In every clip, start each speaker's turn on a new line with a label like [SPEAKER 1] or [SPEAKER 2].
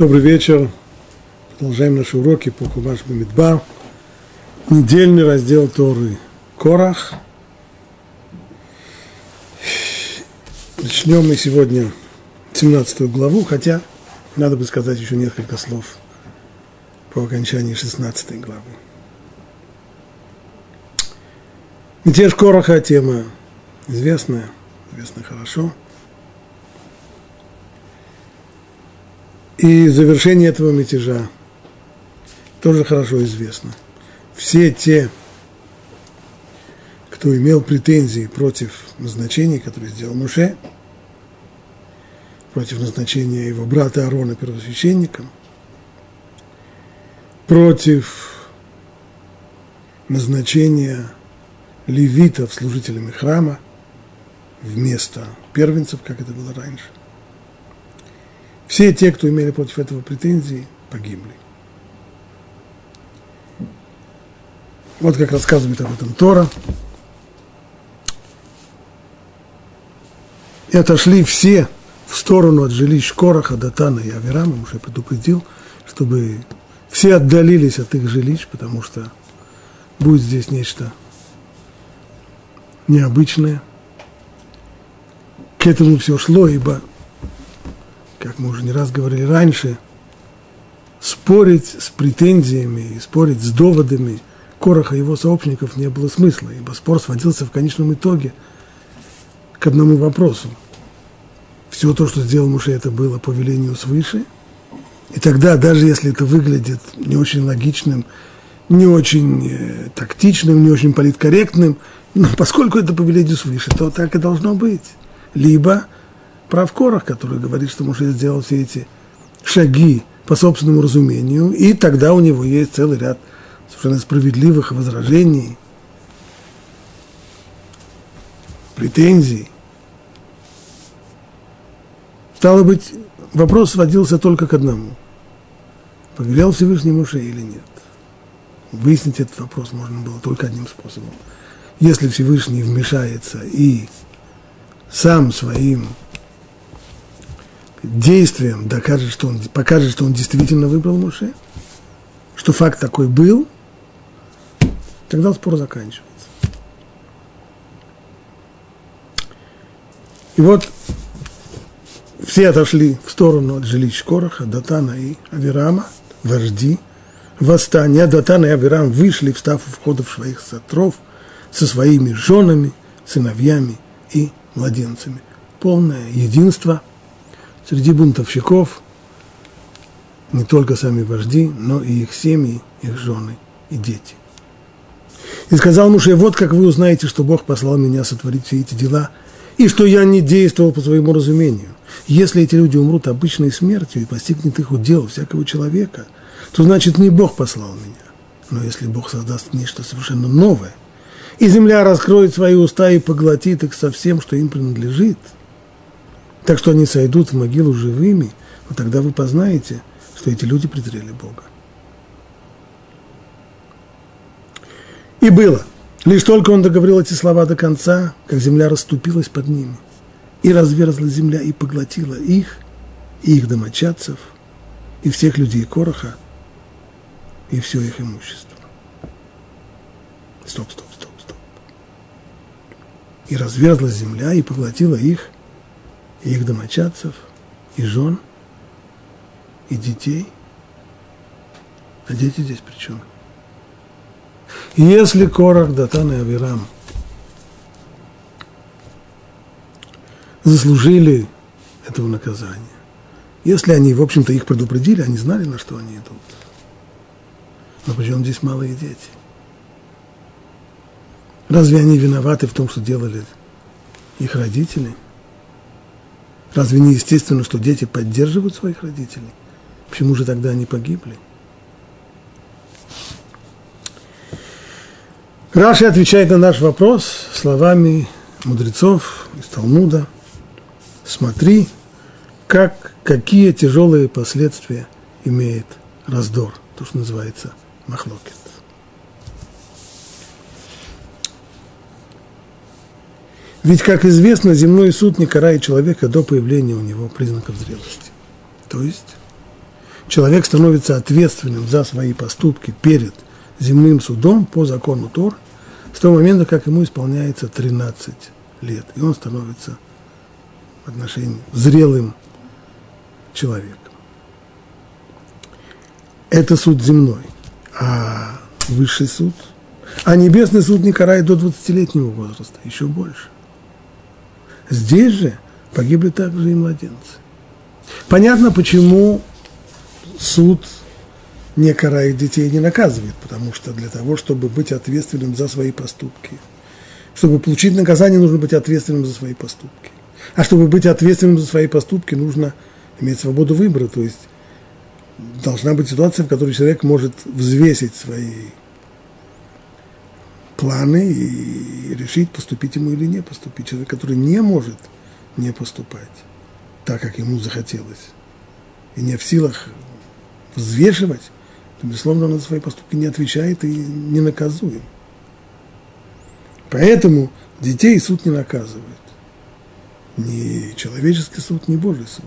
[SPEAKER 1] Добрый вечер. Продолжаем наши уроки по Хумаш Бамидбар. Недельный раздел Торы Корах. Начнем мы сегодня 17 главу, хотя надо бы сказать еще несколько слов по окончании 16 главы. Мятеж Короха – тема известная, известная хорошо – И завершение этого мятежа тоже хорошо известно. Все те, кто имел претензии против назначений, которые сделал Муше, против назначения его брата Аарона первосвященником, против назначения левитов служителями храма вместо первенцев, как это было раньше – все те, кто имели против этого претензии, погибли. Вот как рассказывает об этом Тора. И отошли все в сторону от жилищ Короха, Датана и Аверама, уже предупредил, чтобы все отдалились от их жилищ, потому что будет здесь нечто необычное. К этому все шло, ибо как мы уже не раз говорили раньше, спорить с претензиями и спорить с доводами Короха и его сообщников не было смысла, ибо спор сводился в конечном итоге к одному вопросу. Все то, что сделал Муше, это было по велению свыше. И тогда, даже если это выглядит не очень логичным, не очень э, тактичным, не очень политкорректным, но поскольку это по велению свыше, то так и должно быть. Либо прав Корах, который говорит, что Муше сделал все эти шаги по собственному разумению, и тогда у него есть целый ряд совершенно справедливых возражений, претензий. Стало быть, вопрос сводился только к одному. Повелел Всевышний Муше или нет? Выяснить этот вопрос можно было только одним способом. Если Всевышний вмешается и сам своим действием докажет, что он, покажет, что он действительно выбрал Муше, что факт такой был, тогда спор заканчивается. И вот все отошли в сторону от жилищ Короха, Датана и Авирама, вожди, восстания. Датана и Авирам вышли, встав у входа в своих сатров со своими женами, сыновьями и младенцами. Полное единство – Среди бунтовщиков не только сами вожди, но и их семьи, их жены и дети. И сказал Муше, вот как вы узнаете, что Бог послал меня сотворить все эти дела, и что я не действовал по своему разумению. Если эти люди умрут обычной смертью и постигнет их удел всякого человека, то значит не Бог послал меня. Но если Бог создаст нечто совершенно новое, и земля раскроет свои уста и поглотит их со всем, что им принадлежит – так что они сойдут в могилу живыми, вот тогда вы познаете, что эти люди презрели Бога. И было. Лишь только он договорил эти слова до конца, как земля расступилась под ними, и разверзла земля и поглотила их, и их домочадцев, и всех людей Короха, и все их имущество. Стоп, стоп, стоп, стоп. И разверзла земля и поглотила их, и их домочадцев, и жен, и детей. А дети здесь при чем? Если Корах, Датан и Авирам заслужили этого наказания, если они, в общем-то, их предупредили, они знали, на что они идут. Но почему здесь малые дети? Разве они виноваты в том, что делали их родители – Разве не естественно, что дети поддерживают своих родителей? Почему же тогда они погибли? Раши отвечает на наш вопрос словами мудрецов из Талмуда. Смотри, как, какие тяжелые последствия имеет раздор, то, что называется махлокет. Ведь, как известно, земной суд не карает человека до появления у него признаков зрелости. То есть, человек становится ответственным за свои поступки перед земным судом по закону Тор с того момента, как ему исполняется 13 лет, и он становится в отношении зрелым человеком. Это суд земной, а высший суд, а небесный суд не карает до 20-летнего возраста, еще больше. Здесь же погибли также и младенцы. Понятно, почему суд не карает детей и не наказывает, потому что для того, чтобы быть ответственным за свои поступки, чтобы получить наказание, нужно быть ответственным за свои поступки. А чтобы быть ответственным за свои поступки, нужно иметь свободу выбора, то есть должна быть ситуация, в которой человек может взвесить свои планы и решить, поступить ему или не поступить. Человек, который не может не поступать так, как ему захотелось, и не в силах взвешивать, то, безусловно, он за свои поступки не отвечает и не наказуем. Поэтому детей суд не наказывает. Ни человеческий суд, ни Божий суд.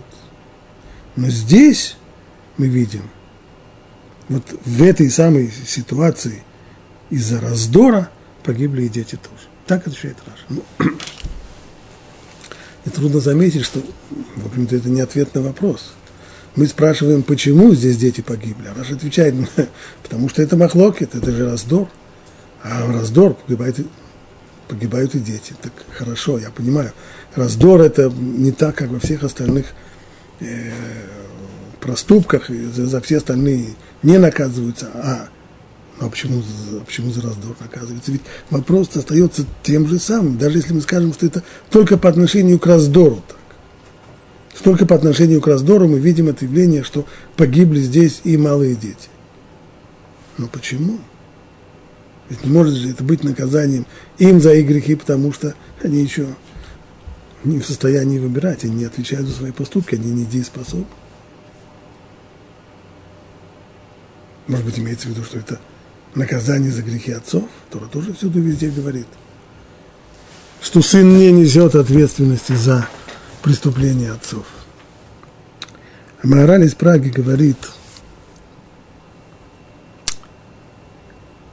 [SPEAKER 1] Но здесь мы видим, вот в этой самой ситуации из-за раздора погибли и дети тоже. Так отвечает Раши. Ну, нетрудно заметить, что, в общем-то, это не ответ на вопрос. Мы спрашиваем, почему здесь дети погибли. А Раши отвечает, потому что это מחלוקת, это же раздор. А раздор погибают, погибают и дети. Так хорошо, я понимаю. Раздор это не так, как во всех остальных э, проступках, за, за все остальные не наказываются, а а почему, почему за раздор наказывается? Ведь вопрос остается тем же самым, даже если мы скажем, что это только по отношению к раздору так. Только по отношению к раздору мы видим это явление, что погибли здесь и малые дети. Но почему? Ведь не может же это быть наказанием им за их грехи, потому что они еще не в состоянии выбирать, они не отвечают за свои поступки, они недееспособны. Может быть, имеется в виду, что это наказание за грехи отцов, Тора тоже всюду везде говорит, что сын не несет ответственности за преступления отцов. А Мораль из Праги говорит,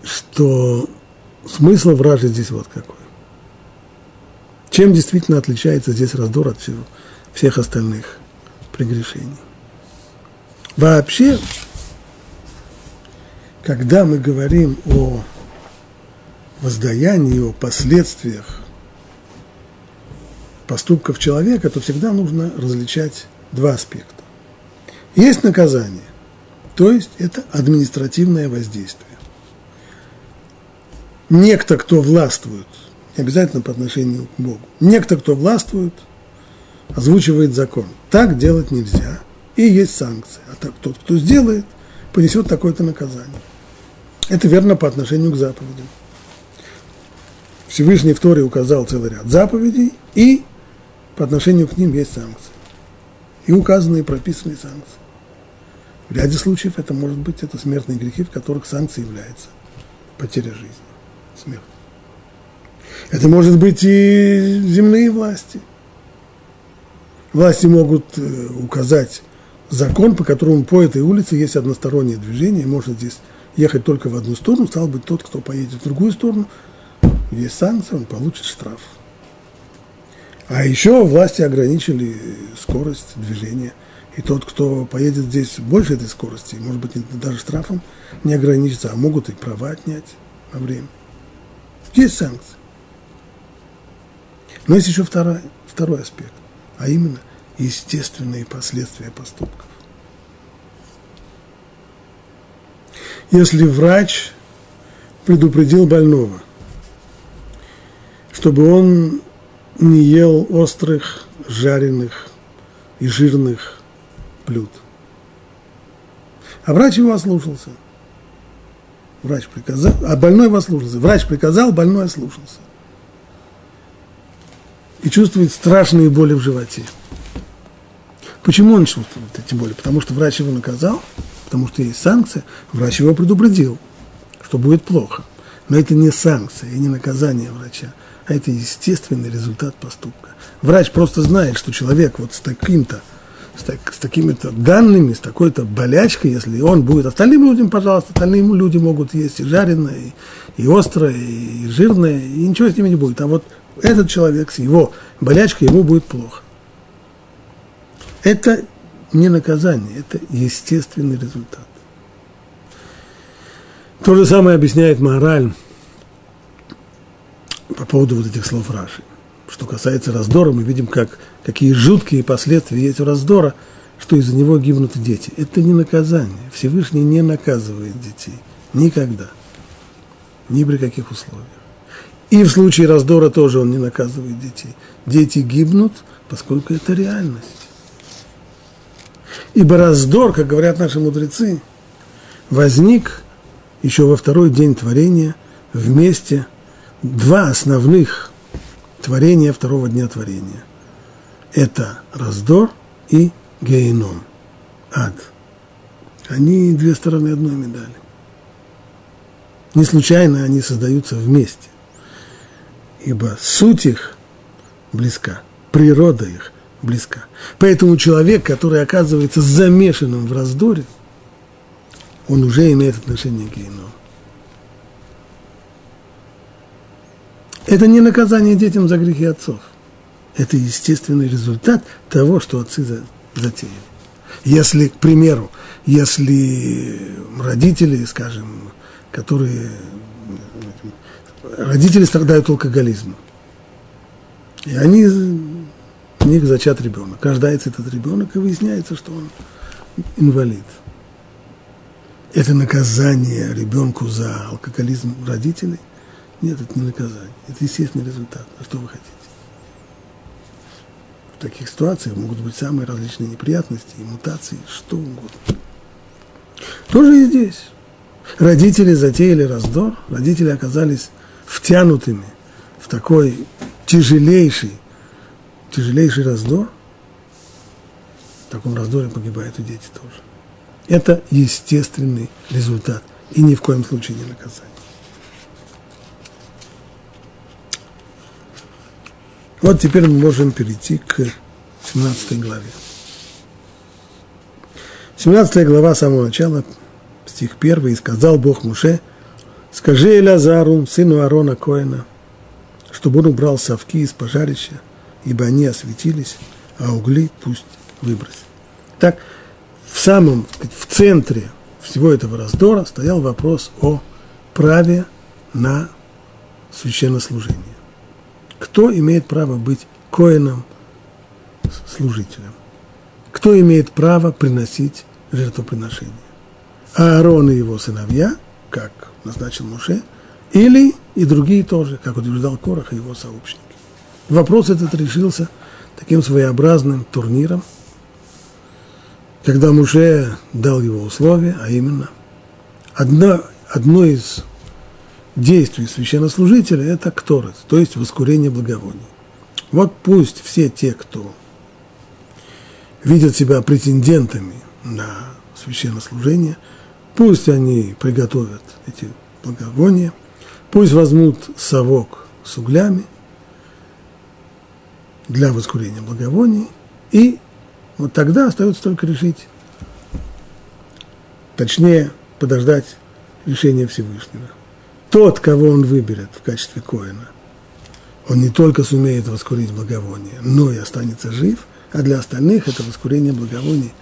[SPEAKER 1] что смысл вражи здесь вот какой. Чем действительно отличается здесь раздор от всего, всех остальных прегрешений? Вообще, когда мы говорим о воздаянии, о последствиях поступков человека, то всегда нужно различать два аспекта. Есть наказание, то есть это административное воздействие. Некто, кто властвует, не обязательно по отношению к Богу, некто, кто властвует, озвучивает закон. Так делать нельзя, и есть санкции. А так, тот, кто сделает, понесет такое-то наказание. Это верно по отношению к заповедям. Всевышний в Торе указал целый ряд заповедей, и по отношению к ним есть санкции. И указанные прописанные санкции. В ряде случаев это может быть это смертные грехи, в которых санкцией является потеря жизни, смерть. Это может быть и земные власти. Власти могут э, указать закон, по которому по этой улице есть одностороннее движение, может здесь ехать только в одну сторону, стал быть тот, кто поедет в другую сторону, есть санкция, он получит штраф. А еще власти ограничили скорость движения. И тот, кто поедет здесь больше этой скорости, может быть, даже штрафом не ограничится, а могут и права отнять во время. Есть санкции. Но есть еще второй, второй аспект, а именно естественные последствия поступков. Если врач предупредил больного, чтобы он не ел острых, жареных и жирных блюд. А врач его ослушался. Врач приказал, а больной его ослушался. Врач приказал, больной ослушался. И чувствует страшные боли в животе. Почему он чувствует эти боли? Потому что врач его наказал, потому что есть санкция. Врач его предупредил, что будет плохо. Но это не санкция и не наказание врача а это естественный результат поступка. Врач просто знает, что человек вот с таким-то, с, так, с такими-то данными, с такой-то болячкой, если он будет остальным людям, пожалуйста, остальные люди могут есть и жареное, и, и острое, и жирное, и ничего с ними не будет. А вот этот человек с его болячкой, ему будет плохо. Это не наказание, это естественный результат. То же самое объясняет мораль по поводу вот этих слов Раши. Что касается раздора, мы видим, как, какие жуткие последствия есть у раздора, что из-за него гибнут дети. Это не наказание. Всевышний не наказывает детей. Никогда. Ни при каких условиях. И в случае раздора тоже он не наказывает детей. Дети гибнут, поскольку это реальность. Ибо раздор, как говорят наши мудрецы, возник еще во второй день творения вместе два основных творения второго дня творения. Это раздор и геном, ад. Они две стороны одной медали. Не случайно они создаются вместе, ибо суть их близка, природа их близка. Поэтому человек, который оказывается замешанным в раздоре, он уже имеет отношение к геному. Это не наказание детям за грехи отцов. Это естественный результат того, что отцы затеяли. Если, к примеру, если родители, скажем, которые родители страдают алкоголизмом, и они, них зачат ребенок, рождается этот ребенок, и выясняется, что он инвалид. Это наказание ребенку за алкоголизм родителей? Нет, это не наказание. Это естественный результат. А что вы хотите? В таких ситуациях могут быть самые различные неприятности и мутации, что угодно. Тоже и здесь. Родители затеяли раздор, родители оказались втянутыми в такой тяжелейший, тяжелейший раздор. В таком раздоре погибают и дети тоже. Это естественный результат и ни в коем случае не наказание. Вот теперь мы можем перейти к 17 главе. 17 глава, с самого начала, стих 1, «И сказал Бог Муше, скажи Элязару, сыну Аарона Коина, чтобы он убрал совки из пожарища, ибо они осветились, а угли пусть выбросит». Так, в самом, в центре всего этого раздора стоял вопрос о праве на священнослужение кто имеет право быть коином, служителем? Кто имеет право приносить жертвоприношение? Аарон и его сыновья, как назначил Муше, или и другие тоже, как утверждал Корах и его сообщники. Вопрос этот решился таким своеобразным турниром, когда Муше дал его условия, а именно одно, одно из действий священнослужителя – это кторец, то есть воскурение благовоний. Вот пусть все те, кто видят себя претендентами на священнослужение, пусть они приготовят эти благовония, пусть возьмут совок с углями для воскурения благовоний, и вот тогда остается только решить, точнее, подождать решения Всевышнего тот, кого он выберет в качестве коина, он не только сумеет воскурить благовоние, но и останется жив, а для остальных это воскурение благовоний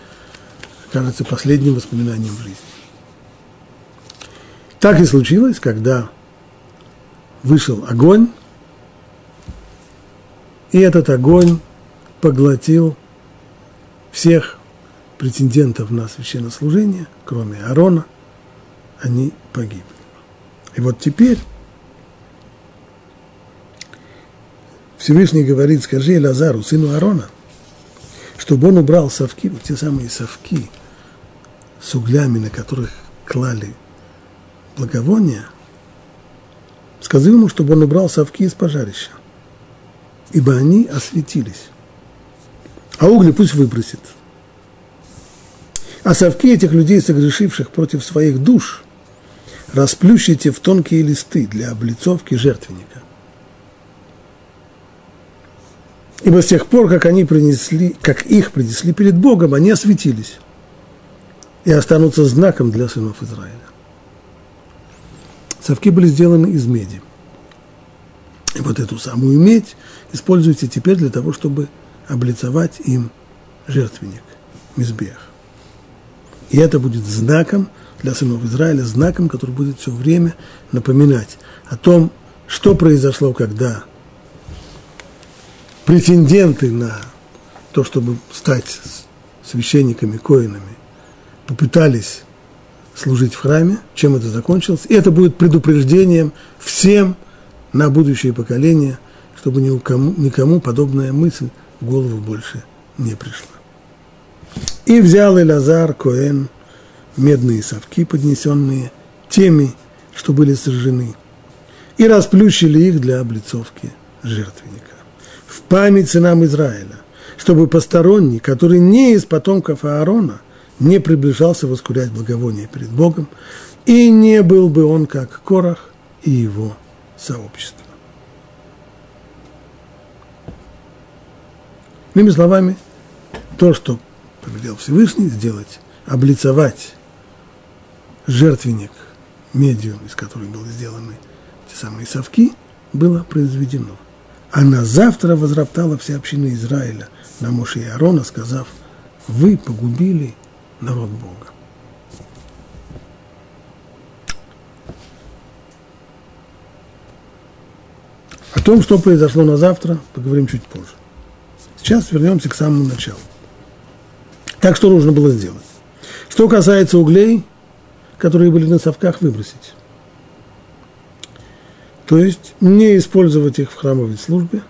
[SPEAKER 1] кажется последним воспоминанием жизни. Так и случилось, когда вышел огонь, и этот огонь поглотил всех претендентов на священнослужение, кроме Аарона, они погибли. И вот теперь Всевышний говорит, скажи Лазару, сыну Аарона, чтобы он убрал совки, вот те самые совки с углями, на которых клали благовония, скажи ему, чтобы он убрал совки из пожарища, ибо они осветились. А угли пусть выбросит. А совки этих людей, согрешивших против своих душ – расплющите в тонкие листы для облицовки жертвенника. Ибо с тех пор, как они принесли, как их принесли перед Богом, они осветились и останутся знаком для сынов Израиля. Совки были сделаны из меди. И вот эту самую медь используйте теперь для того, чтобы облицовать им жертвенник, мизбех. И это будет знаком для сынов Израиля, знаком, который будет все время напоминать о том, что произошло, когда претенденты на то, чтобы стать священниками, коинами, попытались служить в храме, чем это закончилось. И это будет предупреждением всем на будущее поколение, чтобы никому, никому подобная мысль в голову больше не пришла. И взял Элазар Коэн медные совки, поднесенные теми, что были сожжены, и расплющили их для облицовки жертвенника. В память сынам Израиля, чтобы посторонний, который не из потомков Аарона, не приближался воскурять благовоние перед Богом, и не был бы он как Корах и его сообщество. Иными словами, то, что повелел Всевышний сделать, облицовать жертвенник медью, из которой были сделаны те самые совки, было произведено. А на завтра возроптала вся община Израиля на Моше и Аарона, сказав, вы погубили народ Бога. О том, что произошло на завтра, поговорим чуть позже. Сейчас вернемся к самому началу. Так что нужно было сделать? Что касается углей, которые были на совках, выбросить. То есть не использовать их в храмовой службе,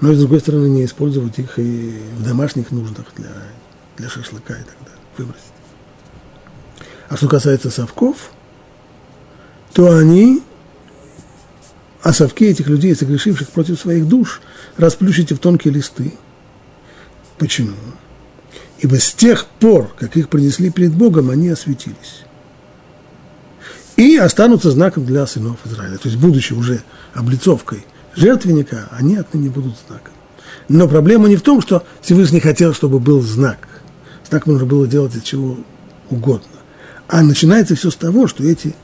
[SPEAKER 1] но и, с другой стороны, не использовать их и в домашних нуждах для, для шашлыка и так далее. Выбросить. А что касается совков, то они, а совки этих людей, согрешивших против своих душ, расплющите в тонкие листы. Почему? ибо с тех пор, как их принесли перед Богом, они осветились. И останутся знаком для сынов Израиля. То есть, будучи уже облицовкой жертвенника, они отныне будут знаком. Но проблема не в том, что Всевышний хотел, чтобы был знак. Знак нужно было делать от чего угодно. А начинается все с того, что эти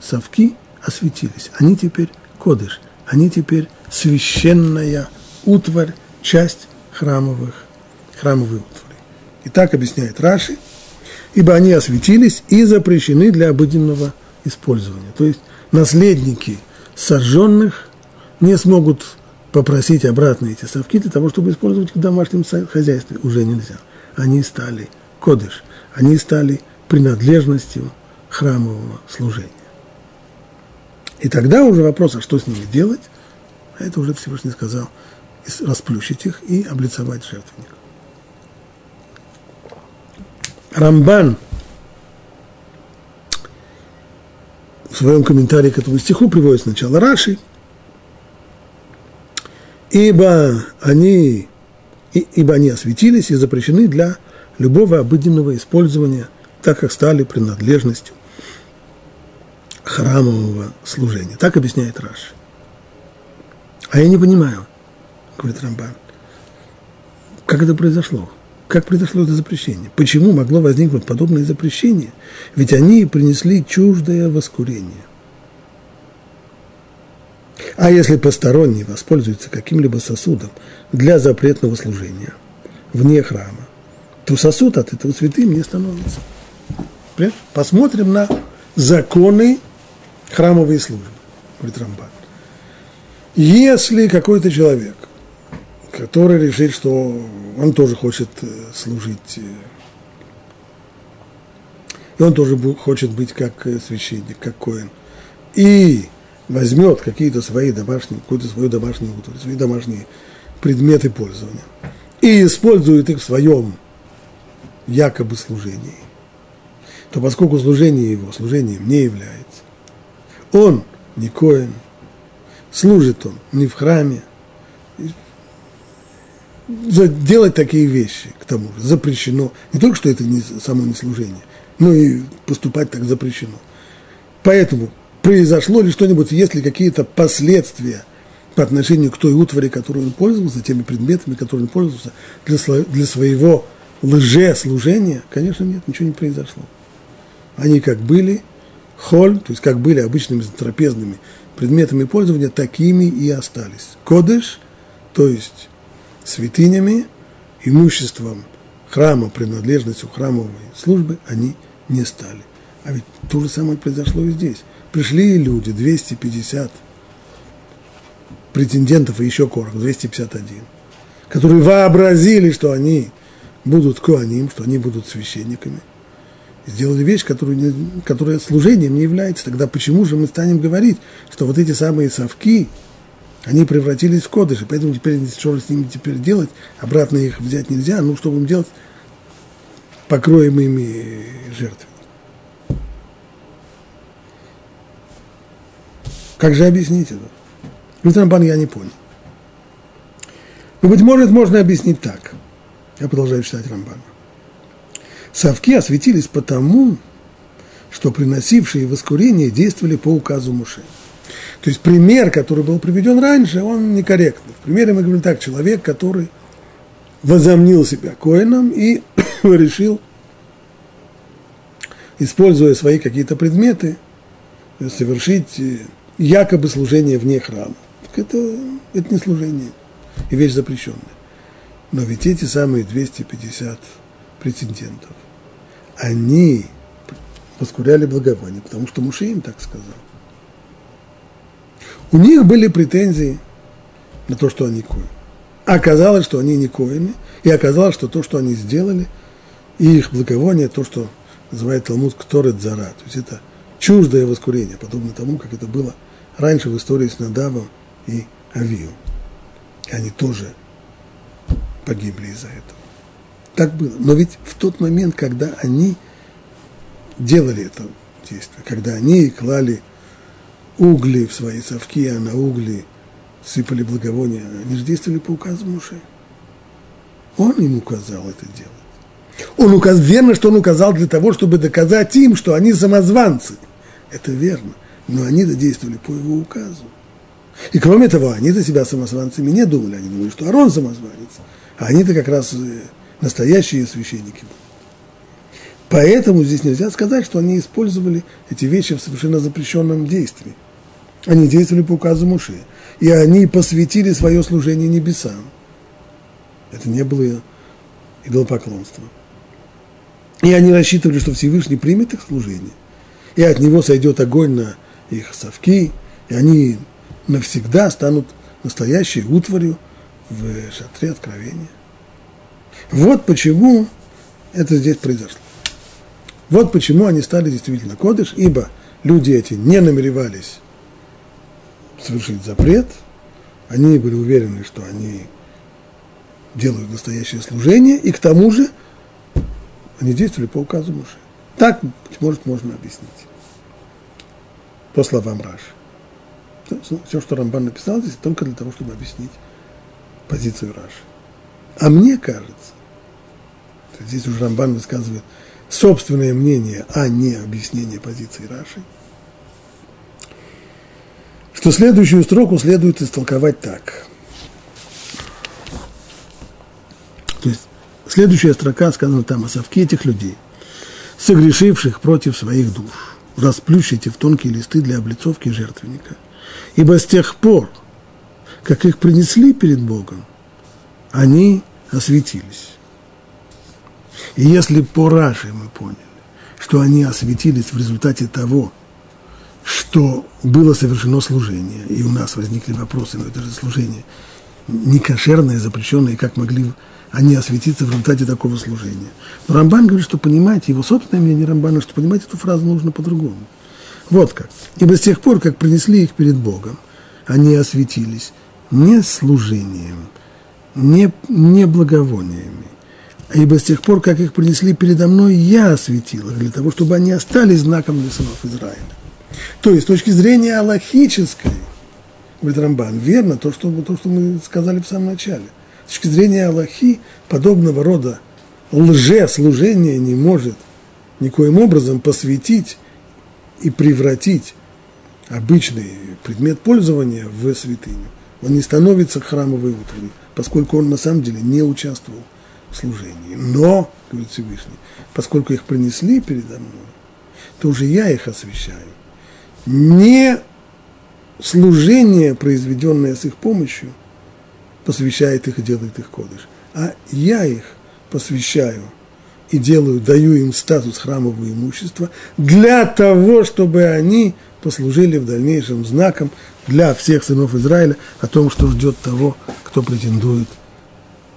[SPEAKER 1] совки осветились. Они теперь кодыш, они теперь священная утварь, часть храмовых, храмовой утвари. И так объясняет Раши, ибо они осветились и запрещены для обыденного использования. То есть наследники сожженных не смогут попросить обратно эти совки для того, чтобы использовать их в домашнем хозяйстве. Уже нельзя. Они стали кодыш, они стали принадлежностью храмового служения. И тогда уже вопрос, а что с ними делать, а это уже Всевышний сказал, расплющить их и облицовать жертвенник. Рамбан в своем комментарии к этому стиху приводит сначала Раши, ибо они, ибо они осветились и запрещены для любого обыденного использования, так как стали принадлежностью храмового служения. Так объясняет Раши. А я не понимаю, говорит Рамбан, как это произошло. Как произошло это запрещение? Почему могло возникнуть подобное запрещение? Ведь они принесли чуждое воскурение. А если посторонний воспользуется каким-либо сосудом для запретного служения вне храма, то сосуд от этого святым не становится. Посмотрим на законы храмовой службы, говорит Рамбан. Если какой-то человек – который решит, что он тоже хочет э, служить, э, и он тоже хочет быть как э, священник, как коин, и возьмет какие-то свои домашние, какую-то свою домашнюю утварь, свои домашние предметы пользования, и использует их в своем якобы служении, то поскольку служение его служением не является, он не коин, служит он не в храме, делать такие вещи, к тому же, запрещено. Не только, что это не, само не служение, но и поступать так запрещено. Поэтому произошло ли что-нибудь, есть ли какие-то последствия по отношению к той утвари, которой он пользовался, теми предметами, которыми он пользовался, для, для своего лже-служения, конечно, нет, ничего не произошло. Они как были, холь, то есть как были обычными трапезными предметами пользования, такими и остались. Кодыш, то есть святынями, имуществом храма, принадлежностью храмовой службы, они не стали. А ведь то же самое произошло и здесь. Пришли люди, 250 претендентов и еще корок, 251, которые вообразили, что они будут коаним, что они будут священниками. Сделали вещь, которую не, которая служением не является. Тогда почему же мы станем говорить, что вот эти самые совки, они превратились в кодыши, поэтому теперь что с ними теперь делать, обратно их взять нельзя, ну что будем делать, покроем ими жертвы. Как же объяснить это? Рамбан я не понял. Но, быть может, можно объяснить так. Я продолжаю читать Рамбана. Совки осветились потому, что приносившие воскурение действовали по указу Муше. То есть пример, который был приведен раньше, он некорректный. В примере мы говорим так, человек, который возомнил себя коином и решил, используя свои какие-то предметы, совершить якобы служение вне храма. Так это, это не служение и вещь запрещенная. Но ведь эти самые 250 претендентов, они воскуряли благовоние, потому что Муше им так сказал. У них были претензии на то, что они коины. Оказалось, что они не коины, и оказалось, что то, что они сделали, и их благовоние, то, что называет Талмуд Кторет Зара, то есть это чуждое воскурение, подобно тому, как это было раньше в истории с Надавом и Авием. И они тоже погибли из-за этого. Так было. Но ведь в тот момент, когда они делали это действие, когда они клали угли в свои совки, а на угли сыпали благовония, они же действовали по указу Муше. Он им указал это делать. Он указ... Верно, что он указал для того, чтобы доказать им, что они самозванцы. Это верно. Но они действовали по его указу. И кроме того, они-то себя самозванцами не думали. Они думали, что Арон самозванец. А они-то как раз э, настоящие священники. Поэтому здесь нельзя сказать, что они использовали эти вещи в совершенно запрещенном действии. Они действовали по указу Муше. И они посвятили свое служение небесам. Это не было идолопоклонство. И они рассчитывали, что Всевышний примет их служение. И от него сойдет огонь на их совки, и они навсегда станут настоящей утварью в шатре откровения. Вот почему это здесь произошло. Вот почему они стали действительно кодыш, ибо люди эти не намеревались совершить запрет, они были уверены, что они делают настоящее служение, и к тому же они действовали по указу Муши. Так, может, можно объяснить. По словам Раши. Все, что Рамбан написал здесь, только для того, чтобы объяснить позицию Раши. А мне кажется, здесь уже Рамбан высказывает собственное мнение, а не объяснение позиции Раши, что следующую строку следует истолковать так. То есть следующая строка сказана там о совке этих людей, согрешивших против своих душ, расплющите в тонкие листы для облицовки жертвенника – Ибо с тех пор, как их принесли перед Богом, они осветились. И если по Раши мы поняли, что они осветились в результате того, что было совершено служение, и у нас возникли вопросы, но это же служение не кошерное, запрещенное, и как могли они осветиться в результате такого служения. Но Рамбан говорит, что понимаете, его собственное мнение Рамбана, что понимать эту фразу нужно по-другому. Вот как. Ибо с тех пор, как принесли их перед Богом, они осветились не служением, не, не благовониями, ибо с тех пор, как их принесли передо мной, я осветил их для того, чтобы они остались знаком для сынов Израиля. То есть, с точки зрения аллахической, говорит Рамбан, верно то, что, то, что мы сказали в самом начале. С точки зрения Аллахи, подобного рода лже-служение не может никоим образом посвятить и превратить обычный предмет пользования в святыню. он не становится храмовой утварью, поскольку он на самом деле не участвовал служении. Но, говорит Всевышний, поскольку их принесли передо мной, то уже я их освящаю. Не служение, произведенное с их помощью, посвящает их и делает их кодыш, а я их посвящаю и делаю, даю им статус храмового имущества для того, чтобы они послужили в дальнейшем знаком для всех сынов Израиля о том, что ждет того, кто претендует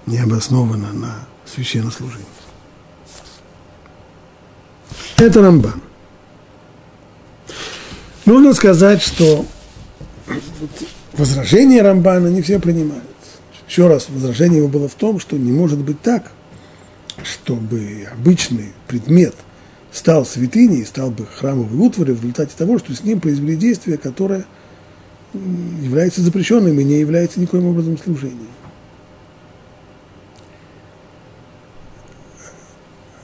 [SPEAKER 1] необоснованно на священнослужение. Это Рамбан. Нужно сказать, что возражения Рамбана не все принимают. Еще раз, возражение его было в том, что не может быть так, чтобы обычный предмет стал святыней, стал бы храмовой утварью в результате того, что с ним произвели действие, которое является запрещенным и не является никоим образом служением.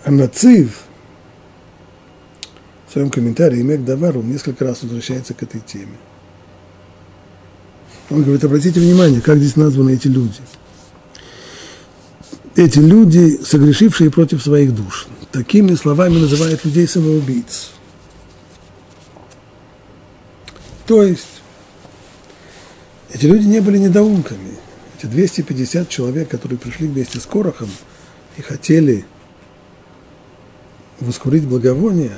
[SPEAKER 1] Анацив в своем комментарии Мек Давар, он несколько раз возвращается к этой теме. Он говорит, обратите внимание, как здесь названы эти люди. Эти люди, согрешившие против своих душ. Такими словами называют людей самоубийц. То есть, эти люди не были недоумками. Эти 250 человек, которые пришли вместе с Корохом и хотели воскурить благовоние,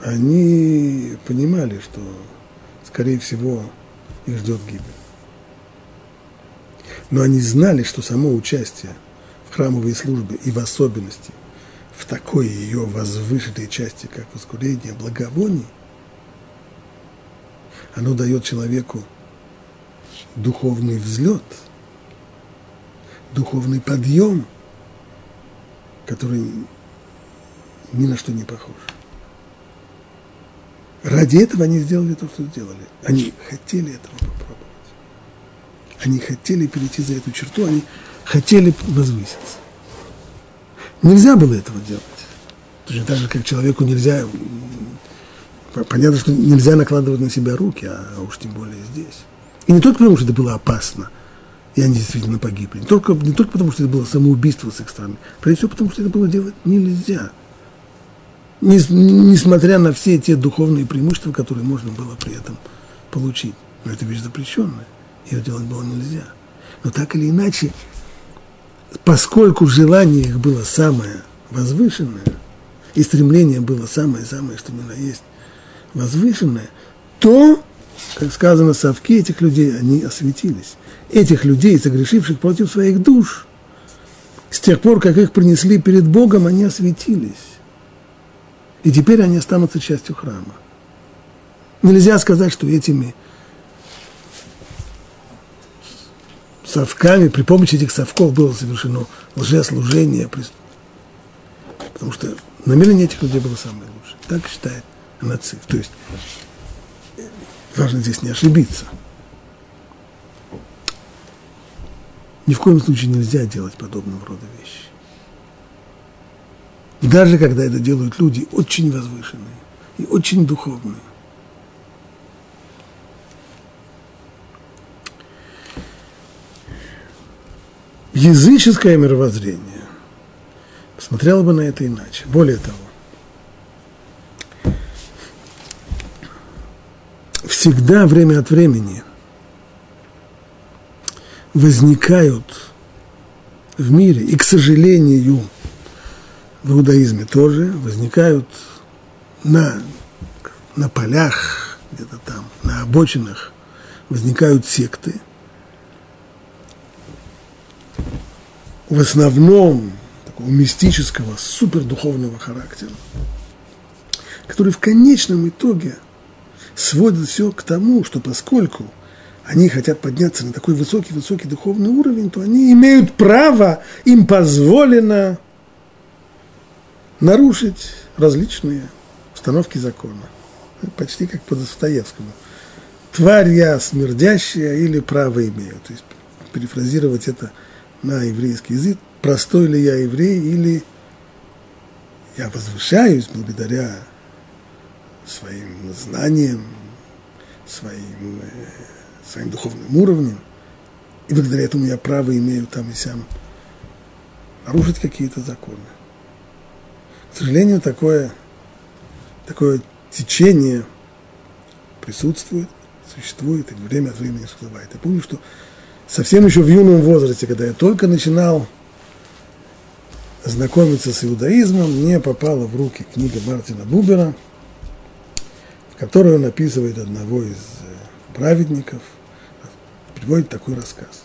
[SPEAKER 1] они понимали, что, скорее всего, их ждет гибель. Но они знали, что само участие в храмовой службе и в особенности в такой ее возвышенной части, как воскурение благовоний, оно дает человеку духовный взлет, духовный подъем, который ни на что не похож. Ради этого они сделали то, что сделали. Они хотели этого попробовать. Они хотели перейти за эту черту, они хотели возвыситься. Нельзя было этого делать. Точно так же, как человеку нельзя... Понятно, что нельзя накладывать на себя руки, а уж тем более здесь. И не только потому, что это было опасно, и они действительно погибли. Не только, не только потому, что это было самоубийство с их стороны. Прежде всего потому, что это было делать нельзя несмотря на все те духовные преимущества, которые можно было при этом получить. Но это вещь запрещенная, ее делать было нельзя. Но так или иначе, поскольку желание их было самое возвышенное, и стремление было самое-самое, что ни есть, возвышенное, то, как сказано, совки этих людей, они осветились. Этих людей, согрешивших против своих душ, с тех пор, как их принесли перед Богом, они осветились. И теперь они останутся частью храма. Нельзя сказать, что этими совками, при помощи этих совков было совершено лжеслужение, потому что намерение этих людей было самое лучшее. Так считает нацив. То есть важно здесь не ошибиться. Ни в коем случае нельзя делать подобного рода вещи. Даже когда это делают люди очень возвышенные и очень духовные. Языческое мировоззрение посмотрело бы на это иначе. Более того, всегда время от времени возникают в мире, и, к сожалению, в иудаизме тоже возникают на, на полях, где-то там, на обочинах, возникают секты. В основном такого мистического, супердуховного характера, которые в конечном итоге сводят все к тому, что поскольку они хотят подняться на такой высокий-высокий духовный уровень, то они имеют право, им позволено нарушить различные установки закона. Почти как по Достоевскому. Тварь я смердящая или право имею. То есть перефразировать это на еврейский язык. Простой ли я еврей или я возвышаюсь благодаря своим знаниям, своим э, своим духовным уровнем, и благодаря этому я право имею там и сям нарушить какие-то законы. К сожалению, такое, такое течение присутствует, существует и время от времени всплывает. Я помню, что совсем еще в юном возрасте, когда я только начинал знакомиться с иудаизмом, мне попала в руки книга Мартина Бубера, в которой он описывает одного из э, праведников, приводит такой рассказ.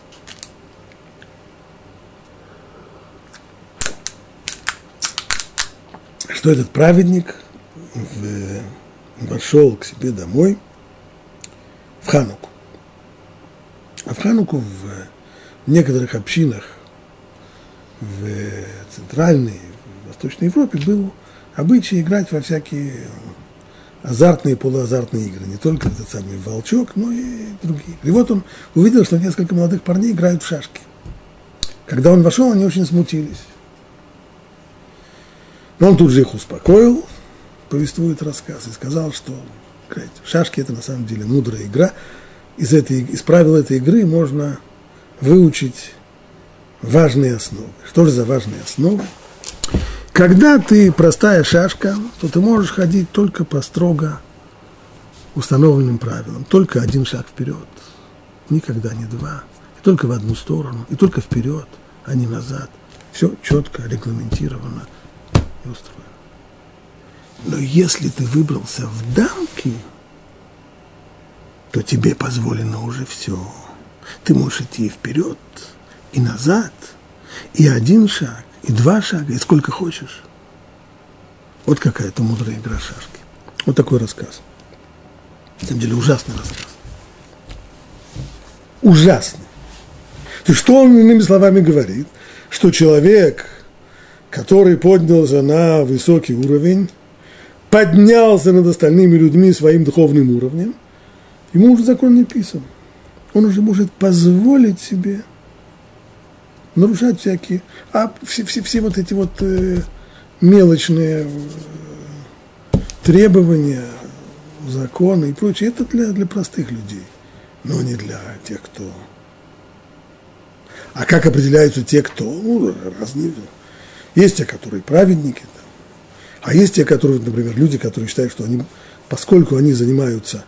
[SPEAKER 1] Что этот праведник вошел к себе домой в Хануку. А в Хануку в некоторых общинах в Центральной, в Восточной Европе был обычай играть во всякие азартные полуазартные игры. Не только этот самый волчок, но и другие. И вот он увидел, что несколько молодых парней играют в шашки. Когда он вошел, они очень смутились. Но он тут же их успокоил, повествует рассказ, и сказал, что шашки – это на самом деле мудрая игра. Из, этой, из правил этой игры можно выучить важные основы. Что же за важные основы? Когда ты простая шашка, то ты можешь ходить только по строго установленным правилам. Только один шаг вперед, никогда не два. И только в одну сторону, и только вперед, а не назад. Все четко регламентировано и устроено. Но если ты выбрался в дамки, то тебе позволено уже все. Ты можешь идти вперед, и назад, и один шаг, и два шага, и сколько хочешь. Вот какая-то мудрая игра шашки. Вот такой рассказ. На самом деле ужасный рассказ. Ужасный. То есть что он, иными словами, говорит? Что человек, который поднялся на высокий уровень, поднялся над остальными людьми своим духовным уровнем, ему уже закон не писан. Он уже может позволить себе нарушать всякие, а все, все, все вот эти вот э, мелочные э, требования, законы и прочее, это для, для простых людей, но не для тех, кто... А как определяются те, кто? Ну, разные. Есть те, которые праведники, а есть те, которые, например, люди, которые считают, что они, поскольку они занимаются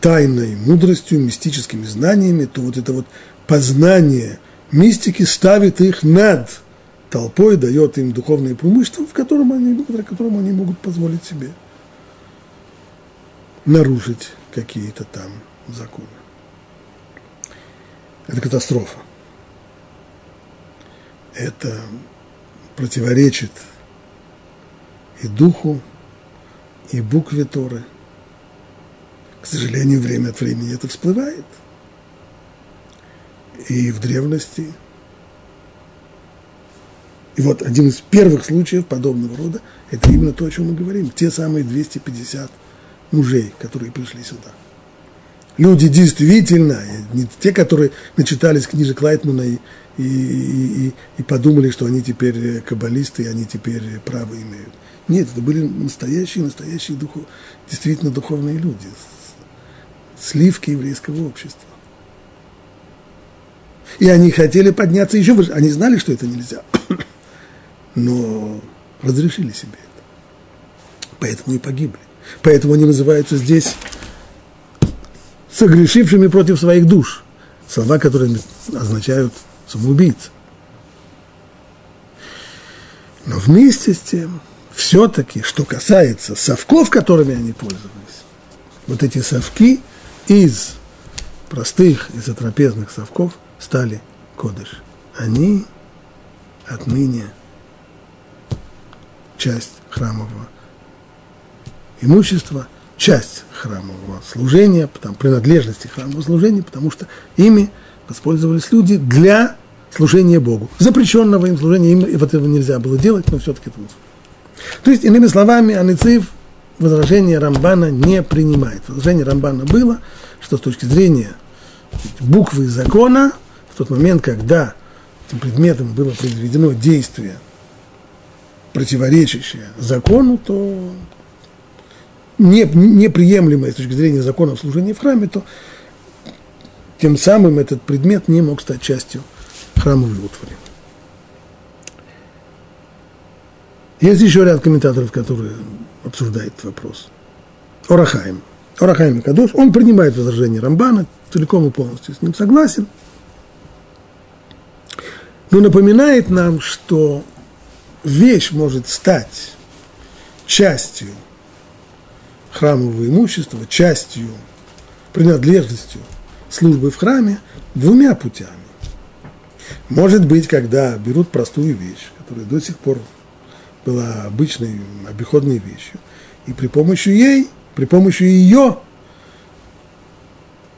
[SPEAKER 1] тайной мудростью, мистическими знаниями, то вот это вот познание – мистики ставит их над толпой, дает им духовное преимущество, в котором они, благодаря которому они могут позволить себе нарушить какие-то там законы. Это катастрофа. Это противоречит и духу, и букве Торы. К сожалению, время от времени это всплывает – и в древности. И вот один из первых случаев подобного рода – это именно то, о чем мы говорим. Те самые 250 мужей, которые пришли сюда. Люди действительно, не те, которые начитались книжек Лайтмана и, и, и, и подумали, что они теперь каббалисты, и они теперь право имеют. Нет, это были настоящие, настоящие духов, действительно духовные люди, сливки еврейского общества. И они хотели подняться еще выше. Они знали, что это нельзя. Но разрешили себе это. Поэтому и погибли. Поэтому они называются здесь согрешившими против своих душ. Слова, которые означают самоубийц. Но вместе с тем, все-таки, что касается совков, которыми они пользовались, вот эти совки из простых, из трапезных совков – стали кодыш. Они отныне часть храмового имущества, часть храмового служения, там, принадлежности храмового служения, потому что ими воспользовались люди для служения Богу. Запрещенного им служения, им этого нельзя было делать, но все-таки это То есть, иными словами, Аницив возражение Рамбана не принимает. Возражение Рамбана было, что с точки зрения буквы закона в тот момент, когда этим предметом было произведено действие, противоречащее закону, то не, неприемлемое с точки зрения закона служения в храме, то тем самым этот предмет не мог стать частью храмовой утвари. Есть еще ряд комментаторов, которые обсуждают вопрос. Орахаем. Орахаем Кадош, он принимает возражение Рамбана, целиком и полностью с ним согласен, но напоминает нам, что вещь может стать частью храмового имущества, частью, принадлежностью службы в храме двумя путями. Может быть, когда берут простую вещь, которая до сих пор была обычной обиходной вещью, и при помощи ей, при помощи ее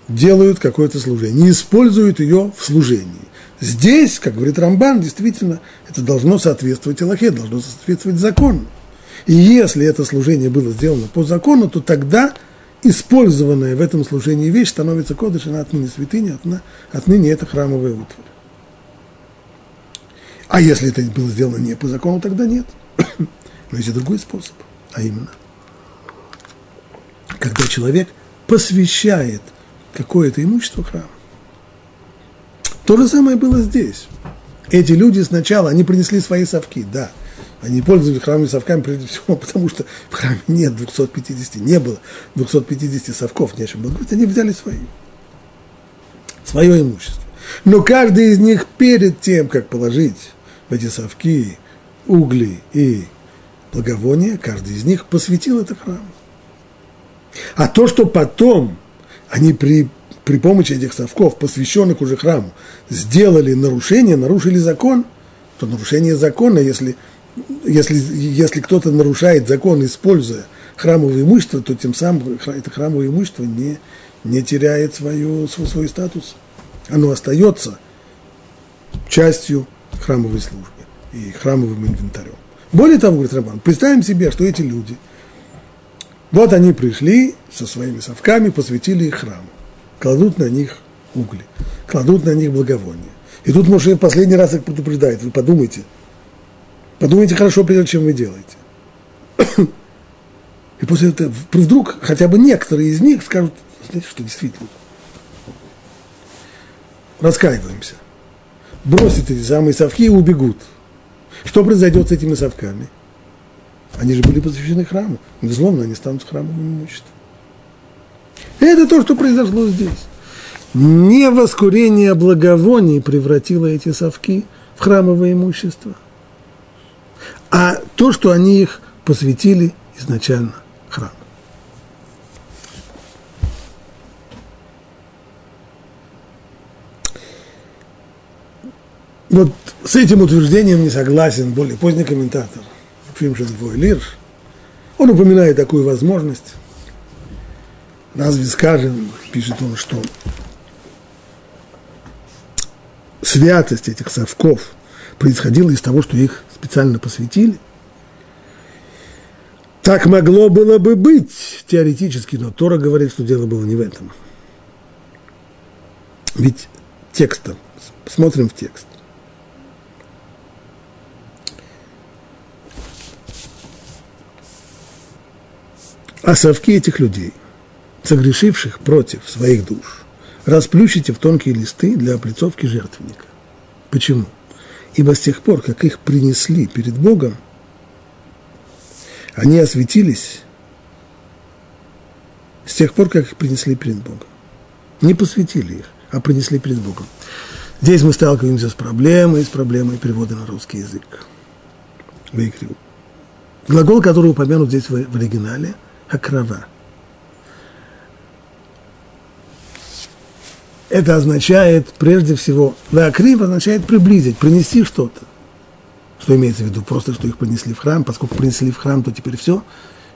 [SPEAKER 1] делают какое-то служение, не используют ее в служении. Здесь, как говорит Рамбан, действительно, это должно соответствовать Аллахе, должно соответствовать закону. И если это служение было сделано по закону, то тогда использованная в этом служении вещь становится кодыш, она отныне святыня, отныне это храмовая утварь. А если это было сделано не по закону, тогда нет. Но есть и другой способ, а именно, когда человек посвящает какое-то имущество храму. То же самое было здесь. Эти люди сначала, они принесли свои совки, да. Они пользовались храмовыми совками прежде всего, потому что в храме нет 250, не было 250 совков, нечем было говорить, они взяли свои. Свое имущество. Но каждый из них перед тем, как положить в эти совки угли и благовония, каждый из них посвятил это храму. А то, что потом они при, при помощи этих совков, посвященных уже храму, сделали нарушение, нарушили закон, то нарушение закона, если, если, если кто-то нарушает закон, используя храмовое имущество, то тем самым это храмовое имущество не, не теряет свою, свой, свой статус. Оно остается частью храмовой службы и храмовым инвентарем. Более того, говорит Роман, представим себе, что эти люди, вот они пришли со своими совками, посвятили их храму, кладут на них угли, кладут на них благовония. И тут Моше в последний раз их предупреждает, вы подумайте, подумайте хорошо, прежде чем вы делаете. И после этого вдруг хотя бы некоторые из них скажут, знаете, что действительно, раскаиваемся, бросят эти самые совки и убегут – что произойдет с этими совками? Они же были посвящены храму. Безусловно, они станут храмовым имуществом. Это то, что произошло здесь. Не воскурение благовоний превратило эти совки в храмовое имущество, а то, что они их посвятили изначально храму. Вот с этим утверждением не согласен более поздний комментатор Фимшин Двой Лирш. Он упоминает такую возможность. Разве скажем, пишет он, что святость этих совков происходила из того, что их специально посвятили? Так могло было бы быть теоретически, но Тора говорит, что дело было не в этом. Ведь текстом, смотрим в текст. А совки этих людей, согрешивших против своих душ, расплющите в тонкие листы для облицовки жертвенника. Почему? Ибо с тех пор, как их принесли перед Богом, они осветились с тех пор, как их принесли перед Богом. Не посвятили их, а принесли перед Богом. Здесь мы сталкиваемся с проблемой, с проблемой перевода на русский язык. Выкрил. Глагол, который упомянут здесь в, оригинале, окрова. Это означает, прежде всего, лакрив означает приблизить, принести что-то. Что имеется в виду? Просто, что их принесли в храм, поскольку принесли в храм, то теперь все.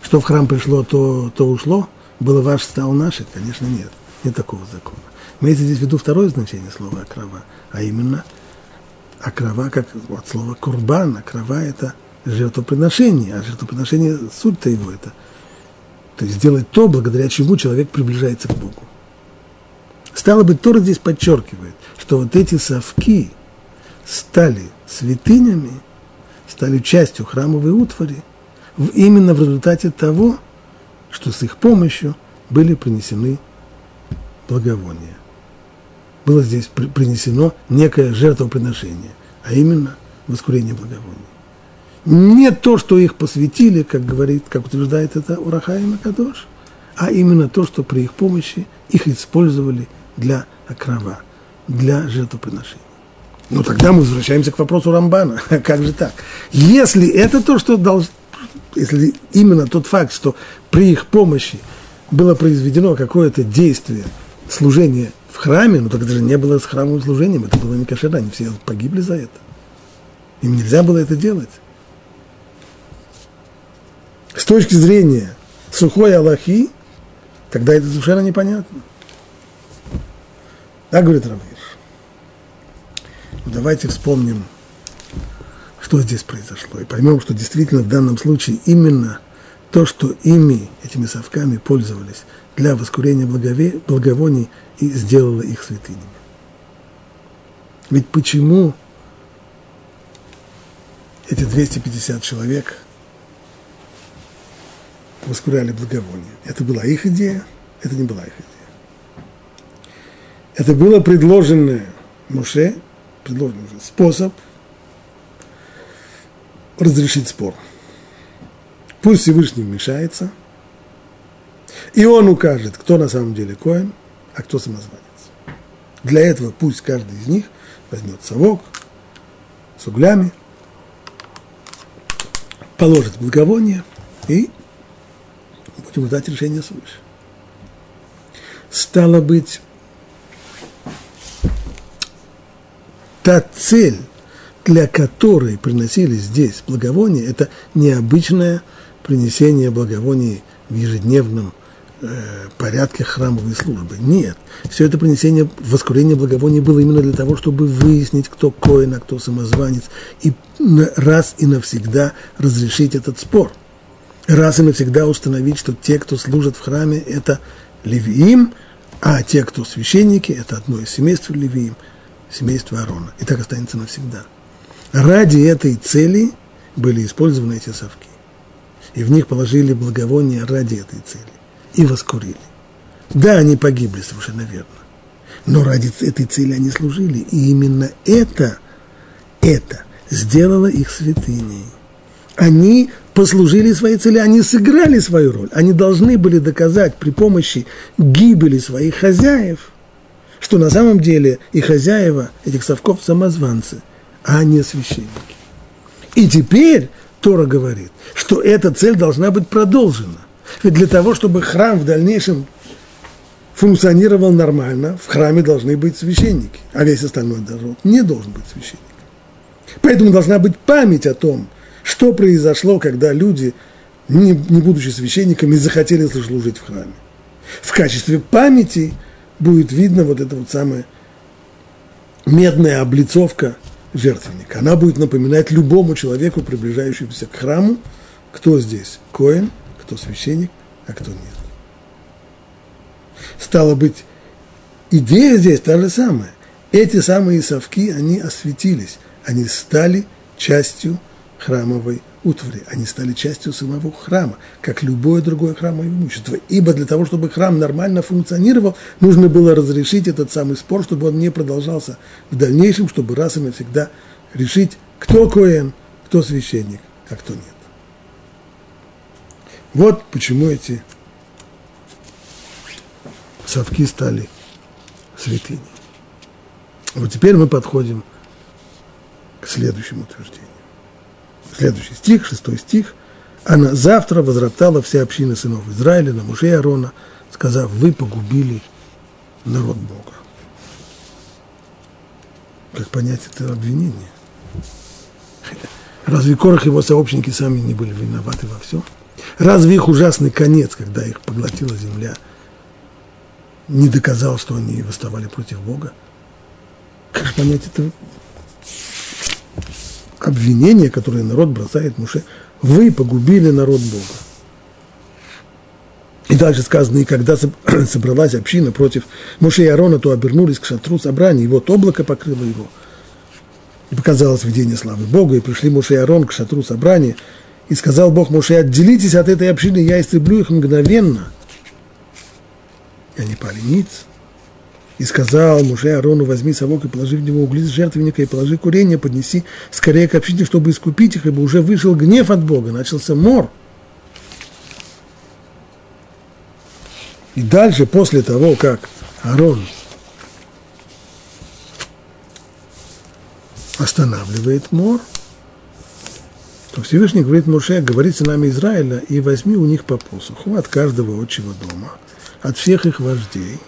[SPEAKER 1] Что в храм пришло, то, то ушло. Было ваше, стало наше? Конечно, нет. Нет такого закона. Имеется здесь в виду второе значение слова «окрова», а именно «окрова» как от слова «курбан», «окрова» – это жертвоприношение, а жертвоприношение, суть-то его – это – то есть сделать то, благодаря чему человек приближается к Богу. Стало быть, Тора здесь подчеркивает, что вот эти совки стали святынями, стали частью храмовой утвари, именно в результате того, что с их помощью были принесены благовония. было здесь принесено некое жертвоприношение, а именно воскурение благовония. Не то, что их посвятили, как говорит, как утверждает это Урахаим Кадош, а именно то, что при их помощи их использовали для окрова, для жертвоприношения. Ну, тогда мы возвращаемся к вопросу Рамбана. как же так? Если это то, что должно, если именно тот факт, что при их помощи было произведено какое-то действие, служение в храме, ну, тогда же не было с храмовым служением, это было не кошерно, они все погибли за это. Им нельзя было это делать. С точки зрения сухой Аллахи, тогда это совершенно непонятно. Так говорит Равир. Ну, давайте вспомним, что здесь произошло, и поймем, что действительно в данном случае именно то, что ими, этими совками пользовались для воскурения благовоний, и сделало их святынями. Ведь почему эти 250 человек воскуряли благовоние? Это была их идея, это не была их идея. Это было предложенное Муше, предложенный способ разрешить спор. Пусть Всевышний вмешается, и он укажет, кто на самом деле коин, а кто самозванец. Для этого пусть каждый из них возьмет совок с углями, положит благовоние и будем ждать решения свыше. Стало быть, та цель, для которой приносили здесь благовония, это необычное принесение благовоний в ежедневном э, порядке храмовой службы. Нет. Все это принесение, воскурение благовония было именно для того, чтобы выяснить, кто коин, а кто самозванец, и раз и навсегда разрешить этот спор. Раз и навсегда установить, что те, кто служат в храме, это левиим, а те, кто священники, это одно из семейств левиим, семейство Аарона. И так останется навсегда. Ради этой цели были использованы эти совки и в них положили благовония ради этой цели и воскурили. Да, они погибли, совершенно верно, но ради этой цели они служили, и именно это, это сделало их святыней. Они послужили своей цели, они сыграли свою роль, они должны были доказать при помощи гибели своих хозяев, что на самом деле и хозяева этих совков самозванцы, а не священники. И теперь Тора говорит, что эта цель должна быть продолжена. Ведь для того, чтобы храм в дальнейшем функционировал нормально, в храме должны быть священники, а весь остальной народ не должен быть священником. Поэтому должна быть память о том, что произошло, когда люди, не, не будучи священниками, захотели служить в храме. В качестве памяти будет видно вот эта вот самая медная облицовка – жертвенника. Она будет напоминать любому человеку, приближающемуся к храму, кто здесь коин, кто священник, а кто нет. Стало быть, идея здесь та же самая. Эти самые совки, они осветились, они стали частью храмовой утвари. Они стали частью самого храма, как любое другое храмовое имущество. Ибо для того, чтобы храм нормально функционировал, нужно было разрешить этот самый спор, чтобы он не продолжался в дальнейшем, чтобы раз и навсегда решить, кто коэн, кто священник, а кто нет. Вот почему эти совки стали святыней. Вот теперь мы подходим к следующему утверждению. Следующий стих, шестой стих. Она завтра возроптала вся община сынов Израиля на мужей Аарона, сказав, вы погубили народ Бога. Как понять это обвинение? Разве Корах и его сообщники сами не были виноваты во всем? Разве их ужасный конец, когда их поглотила земля, не доказал, что они восставали против Бога? Как понять это обвинение, которое народ бросает Муше, вы погубили народ Бога. И дальше сказано, и когда собралась община против Муше и Аарона, то обернулись к шатру собрания, и вот облако покрыло его. И показалось видение славы Бога, и пришли Муше и Аарон к шатру собрания, и сказал Бог Муше, отделитесь от этой общины, я истреблю их мгновенно. И они пали ниц. И сказал Муше Арону, возьми совок и положи в него угли с жертвенника, и положи курение, поднеси скорее к общине, чтобы искупить их, ибо уже вышел гнев от Бога, начался мор. И дальше, после того, как Арон останавливает мор, то Всевышний говорит Муше, говорит сынами Израиля, и возьми у них по посоху от каждого отчего дома, от всех их вождей,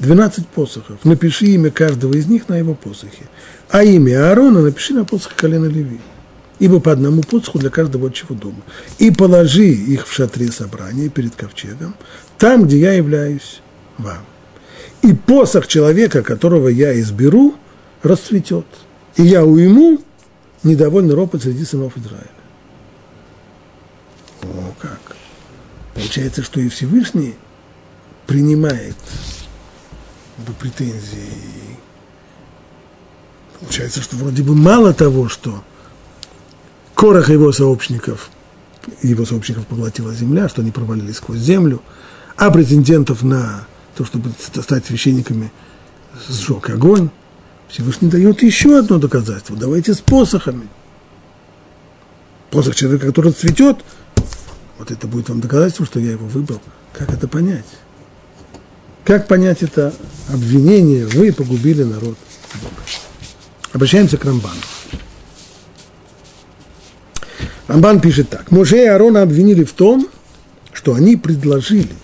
[SPEAKER 1] 12 посохов. Напиши имя каждого из них на его посохе. А имя Аарона напиши на посох колена Леви. Ибо по одному посоху для каждого отчего дома. И положи их в шатре собрания перед ковчегом, там, где я являюсь вам. И посох человека, которого я изберу, расцветет. И я уйму недовольный ропот среди сынов Израиля. О, как! Получается, что и Всевышний принимает бы претензии. Получается, что вроде бы мало того, что Корах и его сообщников, его сообщников поглотила земля, что они провалились сквозь землю, а претендентов на то, чтобы стать священниками, сжег огонь. Всевышний дает еще одно доказательство. Давайте с посохами. Посох человека, который цветет, вот это будет вам доказательство, что я его выбрал. Как это понять? Как понять это обвинение? Вы погубили народ Бога. Обращаемся к Рамбану. Рамбан пишет так. Муже и Аарона обвинили в том, что они предложили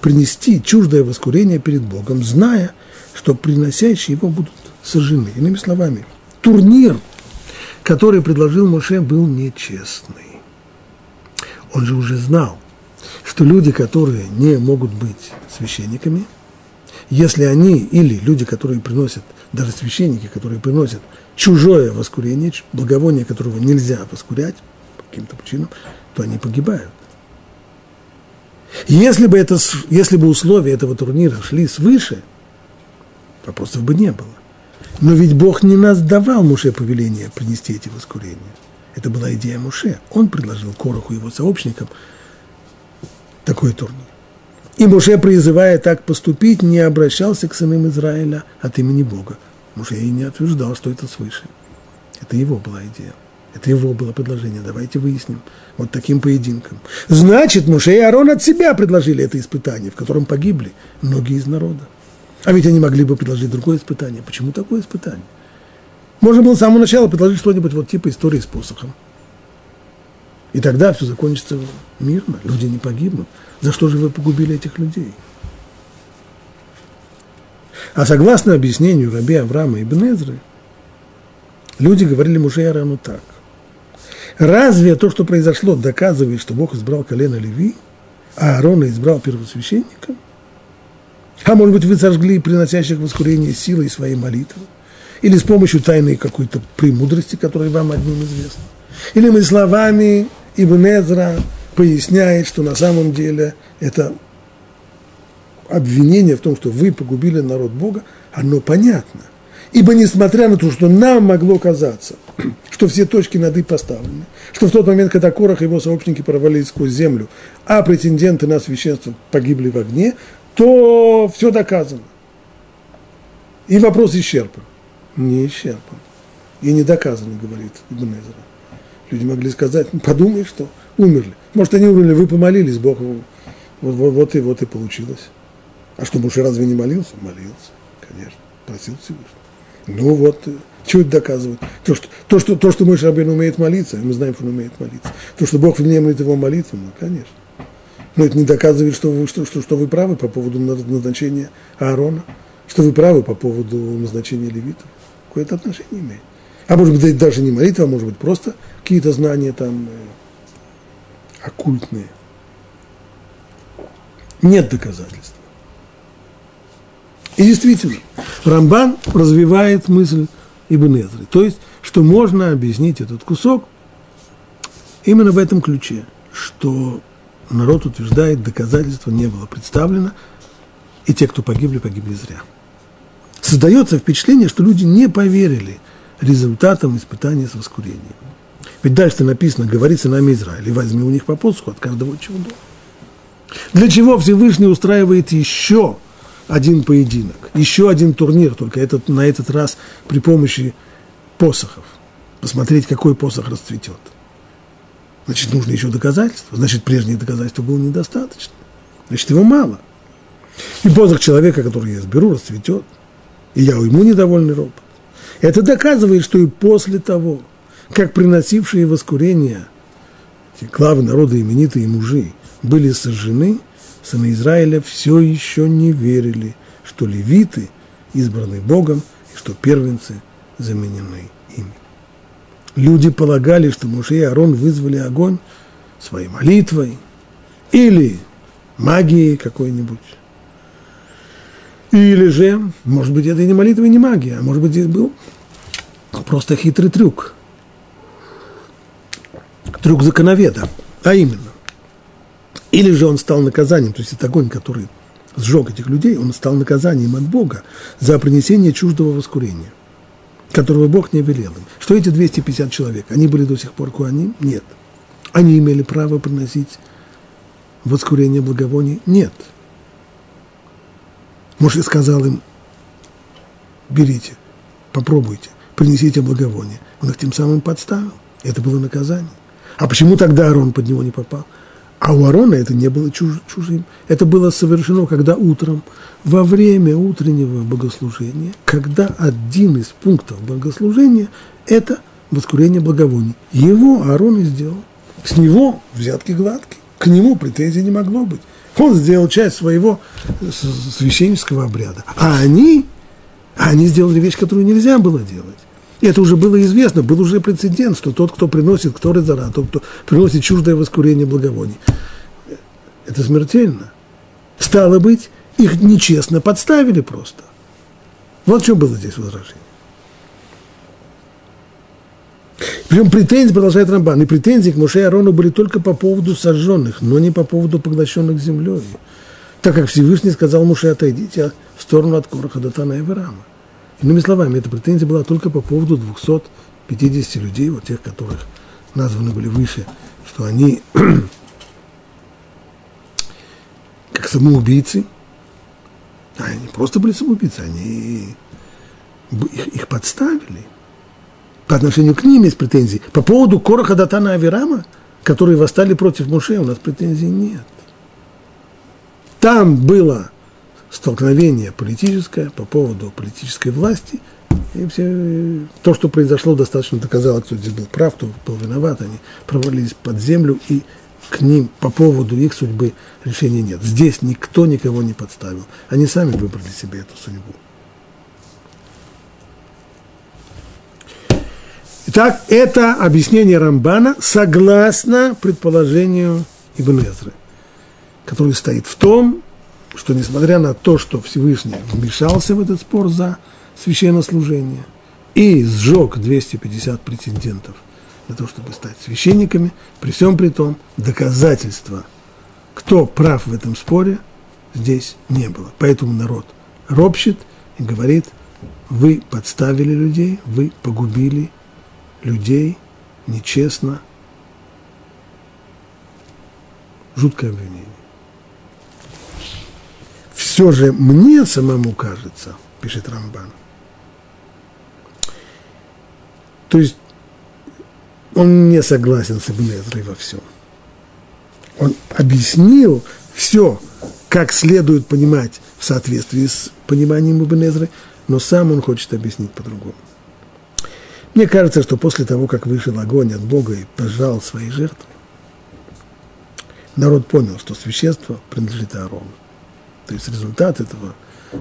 [SPEAKER 1] принести чуждое воскурение перед Богом, зная, что приносящие его будут сожжены. Иными словами, турнир, который предложил Моше, был нечестный. Он же уже знал, что люди, которые не могут быть священниками, если они или люди, которые приносят, даже священники, которые приносят чужое воскурение, благовоние, которого нельзя воскурять по каким-то причинам, то они погибают. Если бы, это, если бы условия этого турнира шли свыше, вопросов бы не было. Но ведь Бог не нас давал Муше повеление принести эти воскурения. Это была идея Муше. Он предложил Короху и его сообщникам такой турнир. И Муше, призывая так поступить, не обращался к сынам Израиля от имени Бога. Муше и не утверждал, что это свыше. Это его была идея. Это его было предложение. Давайте выясним. Вот таким поединком. Значит, Муше и Аарон от себя предложили это испытание, в котором погибли многие из народа. А ведь они могли бы предложить другое испытание. Почему такое испытание? Можно было с самого начала предложить что-нибудь вот типа истории с посохом. И тогда все закончится мирно, люди не погибнут. За что же вы погубили этих людей? А согласно объяснению раби Авраама и Бенезры, люди говорили муже Аарону так. Разве то, что произошло, доказывает, что Бог избрал колено Леви, а Аарона избрал первосвященника? А может быть, вы сожгли приносящих воскурение силой своей молитвы? Или с помощью тайной какой-то премудрости, которая вам одним известна? Или мы словами Ибн поясняет, что на самом деле это обвинение в том, что вы погубили народ Бога, оно понятно. Ибо несмотря на то, что нам могло казаться, что все точки над «и» поставлены, что в тот момент, когда Корах и его сообщники провалились сквозь землю, а претенденты на священство погибли в огне, то все доказано. И вопрос исчерпан. Не исчерпан. И не доказано, говорит Ибн Эзра. Люди могли сказать, «Ну, подумай, что умерли. Может, они умерли, вы помолились, Бог, вот, вот, вот и вот и получилось. А что, Муше разве не молился? Молился, конечно, просил Всевышнего. Ну вот, э, что это доказывает? То, что, то, что, то, что Мой Рабин умеет молиться, мы знаем, что он умеет молиться. То, что Бог внемлет его молитву, ну, конечно. Но это не доказывает, что вы, что, что, что вы правы по поводу назначения Аарона, что вы правы по поводу назначения левитов. Какое-то отношение имеет. А может быть, даже не молитва, а может быть, просто какие-то знания там э, оккультные. Нет доказательств. И действительно, Рамбан развивает мысль Ибн Эзры. То есть, что можно объяснить этот кусок именно в этом ключе, что народ утверждает, доказательства не было представлено, и те, кто погибли, погибли зря. Создается впечатление, что люди не поверили результатам испытания с воскурением. Ведь дальше написано, говорит сынами Израиля, и возьми у них по посуху от каждого дома. Для чего Всевышний устраивает еще один поединок, еще один турнир, только этот, на этот раз при помощи посохов. Посмотреть, какой посох расцветет. Значит, нужно еще доказательства. Значит, прежние доказательства было недостаточно. Значит, его мало. И посох человека, который я сберу, расцветет. И я уйму недовольный робот. Это доказывает, что и после того, как приносившие воскурение эти главы народа именитые мужи были сожжены, сыны Израиля все еще не верили, что левиты избраны Богом и что первенцы заменены ими. Люди полагали, что Муше и Аарон вызвали огонь своей молитвой или магией какой-нибудь. Или же, может быть, это и не молитва, и не магия, а может быть, здесь был просто хитрый трюк. Трюк законоведа. А именно, или же он стал наказанием, то есть это огонь, который сжег этих людей, он стал наказанием от Бога за принесение чуждого воскурения, которого Бог не велел им. Что эти 250 человек? Они были до сих пор куаним? Нет. Они имели право приносить воскурение благовоний? Нет. Может, сказал им, берите, попробуйте, принесите благовоние. Он их тем самым подставил. Это было наказание. А почему тогда Арон под него не попал? А у Арона это не было чуж, чужим. Это было совершено, когда утром, во время утреннего богослужения, когда один из пунктов богослужения – это воскурение благовоний. Его Аарон и сделал. С него взятки гладкие. К нему претензий не могло быть. Он сделал часть своего священнического обряда. А они, они сделали вещь, которую нельзя было делать. И это уже было известно, был уже прецедент, что тот, кто приносит, кто резара, тот, кто приносит чуждое воскурение благовоний, это смертельно. Стало быть, их нечестно подставили просто. Вот что было здесь возражение. Причем претензии, продолжает Рамбан, и претензии к Моше и Арону были только по поводу сожженных, но не по поводу поглощенных землей. Так как Всевышний сказал Моше, отойдите в сторону от Короха, Датана и Верама. Иными словами, эта претензия была только по поводу 250 людей, вот тех, которых названы были выше, что они как самоубийцы, а они просто были самоубийцы, они их, их подставили. По отношению к ним есть претензии. По поводу Короха Датана Авирама, которые восстали против Муше, у нас претензий нет. Там было столкновение политическое по поводу политической власти. И все, то, что произошло, достаточно доказало, кто здесь был прав, кто был виноват. Они провалились под землю, и к ним по поводу их судьбы решения нет. Здесь никто никого не подставил. Они сами выбрали себе эту судьбу. Итак, это объяснение Рамбана согласно предположению Ибн Эзры, который стоит в том, что несмотря на то, что Всевышний вмешался в этот спор за священнослужение и сжег 250 претендентов для того, чтобы стать священниками, при всем при том доказательства, кто прав в этом споре, здесь не было. Поэтому народ ропщет и говорит, вы подставили людей, вы погубили людей нечестно. Жуткое обвинение все же мне самому кажется, пишет Рамбан, то есть он не согласен с Ибн во всем. Он объяснил все, как следует понимать в соответствии с пониманием Ибн но сам он хочет объяснить по-другому. Мне кажется, что после того, как вышел огонь от Бога и пожал свои жертвы, народ понял, что священство принадлежит Аарону. То есть результат этого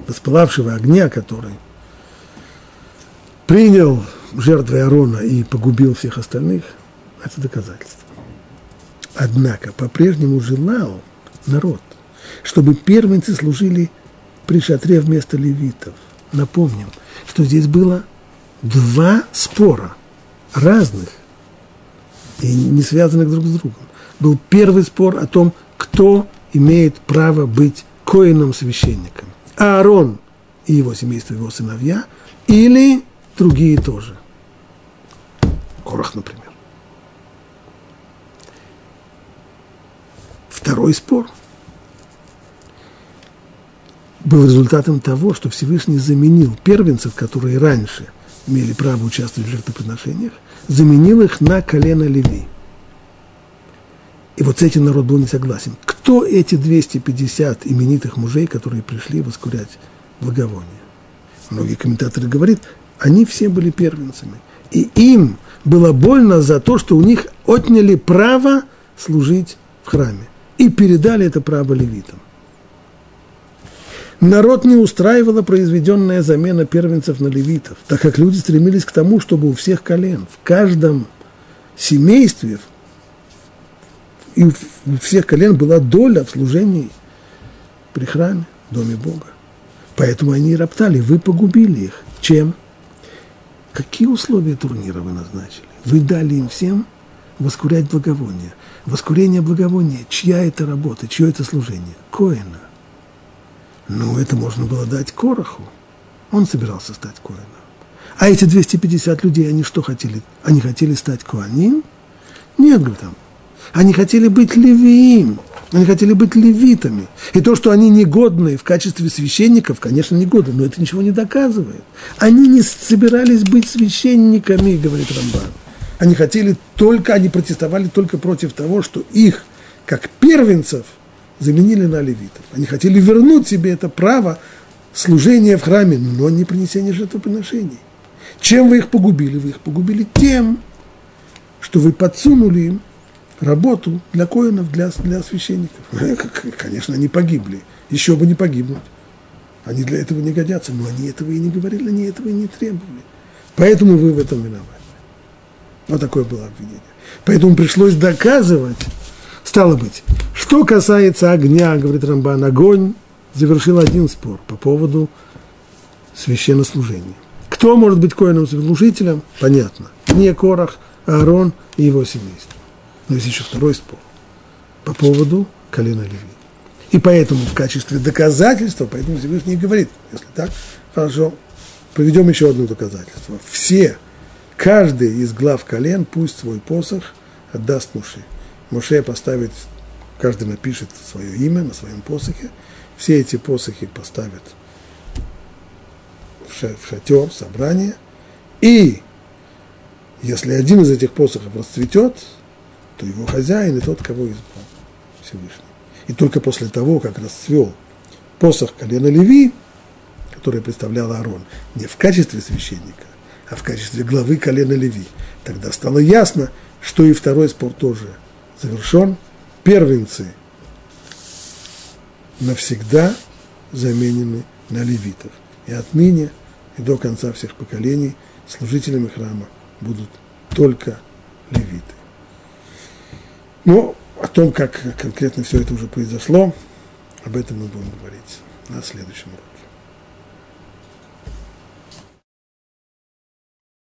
[SPEAKER 1] воспылавшего огня, который принял жертвы Аарона и погубил всех остальных, это доказательство. Однако по-прежнему желал народ, чтобы первенцы служили при шатре вместо левитов. Напомним, что здесь было два спора разных и не связанных друг с другом. Был первый спор о том, кто имеет право быть коином священником. Аарон и его семейство, его сыновья, или другие тоже. Корах, например. Второй спор. был результатом того, что Всевышний заменил первенцев, которые раньше имели право участвовать в жертвоприношениях, заменил их на колено Леви. И вот с этим народ был не согласен. Кто эти 250 именитых мужей, которые пришли воскурять благовоние? Многие комментаторы говорят, они все были первенцами. И им было больно за то, что у них отняли право служить в храме. И передали это право левитам. Народ не устраивала произведенная замена первенцев на левитов, так как люди стремились к тому, чтобы у всех колен, в каждом семействе и у всех колен была доля в служении при храме, в доме Бога. Поэтому они роптали, вы погубили их. Чем? Какие условия турнира вы назначили? Вы дали им всем воскурять благовоние. Воскурение благовония, чья это работа, чье это служение? Коина. Ну, это можно было дать Короху. Он собирался стать Коином. А эти 250 людей, они что хотели? Они хотели стать Коаним? Нет, говорит. Они хотели быть левиим. Они хотели быть левитами. И то, что они негодные в качестве священников, конечно, негодны, но это ничего не доказывает. Они не собирались быть священниками, говорит Рамбан. Они хотели только, они протестовали только против того, что их, как первенцев, заменили на левитов. Они хотели вернуть себе это право служения в храме, но не принесения жертвоприношений. Чем вы их погубили? Вы их погубили тем, что вы подсунули им работу для коинов, для, для священников. Конечно, они погибли. Еще бы не погибнуть. Они для этого не годятся, но они этого и не говорили, они этого и не требовали. Поэтому вы в этом виноваты. Вот такое было обвинение. Поэтому пришлось доказывать, стало быть, что касается огня, говорит Рамбан, огонь завершил один спор по поводу священнослужения. Кто может быть коином служителем? Понятно. Не Корах, а Аарон и его семейство. Но есть еще второй спор по поводу колена Леви. И поэтому в качестве доказательства, поэтому Всевышний говорит, если так, хорошо, проведем еще одно доказательство. Все, каждый из глав колен пусть свой посох отдаст Муше. Муше поставит, каждый напишет свое имя на своем посохе, все эти посохи поставят в шатер, собрание, и если один из этих посохов расцветет, то его хозяин и тот, кого избрал Всевышний. И только после того, как расцвел посох колена Леви, который представлял Аарон, не в качестве священника, а в качестве главы колена Леви, тогда стало ясно, что и второй спор тоже завершен. Первенцы навсегда заменены на левитов. И отныне и до конца всех поколений служителями храма будут только левиты. Но о том, как конкретно все это уже произошло, об этом мы будем говорить на следующем уроке.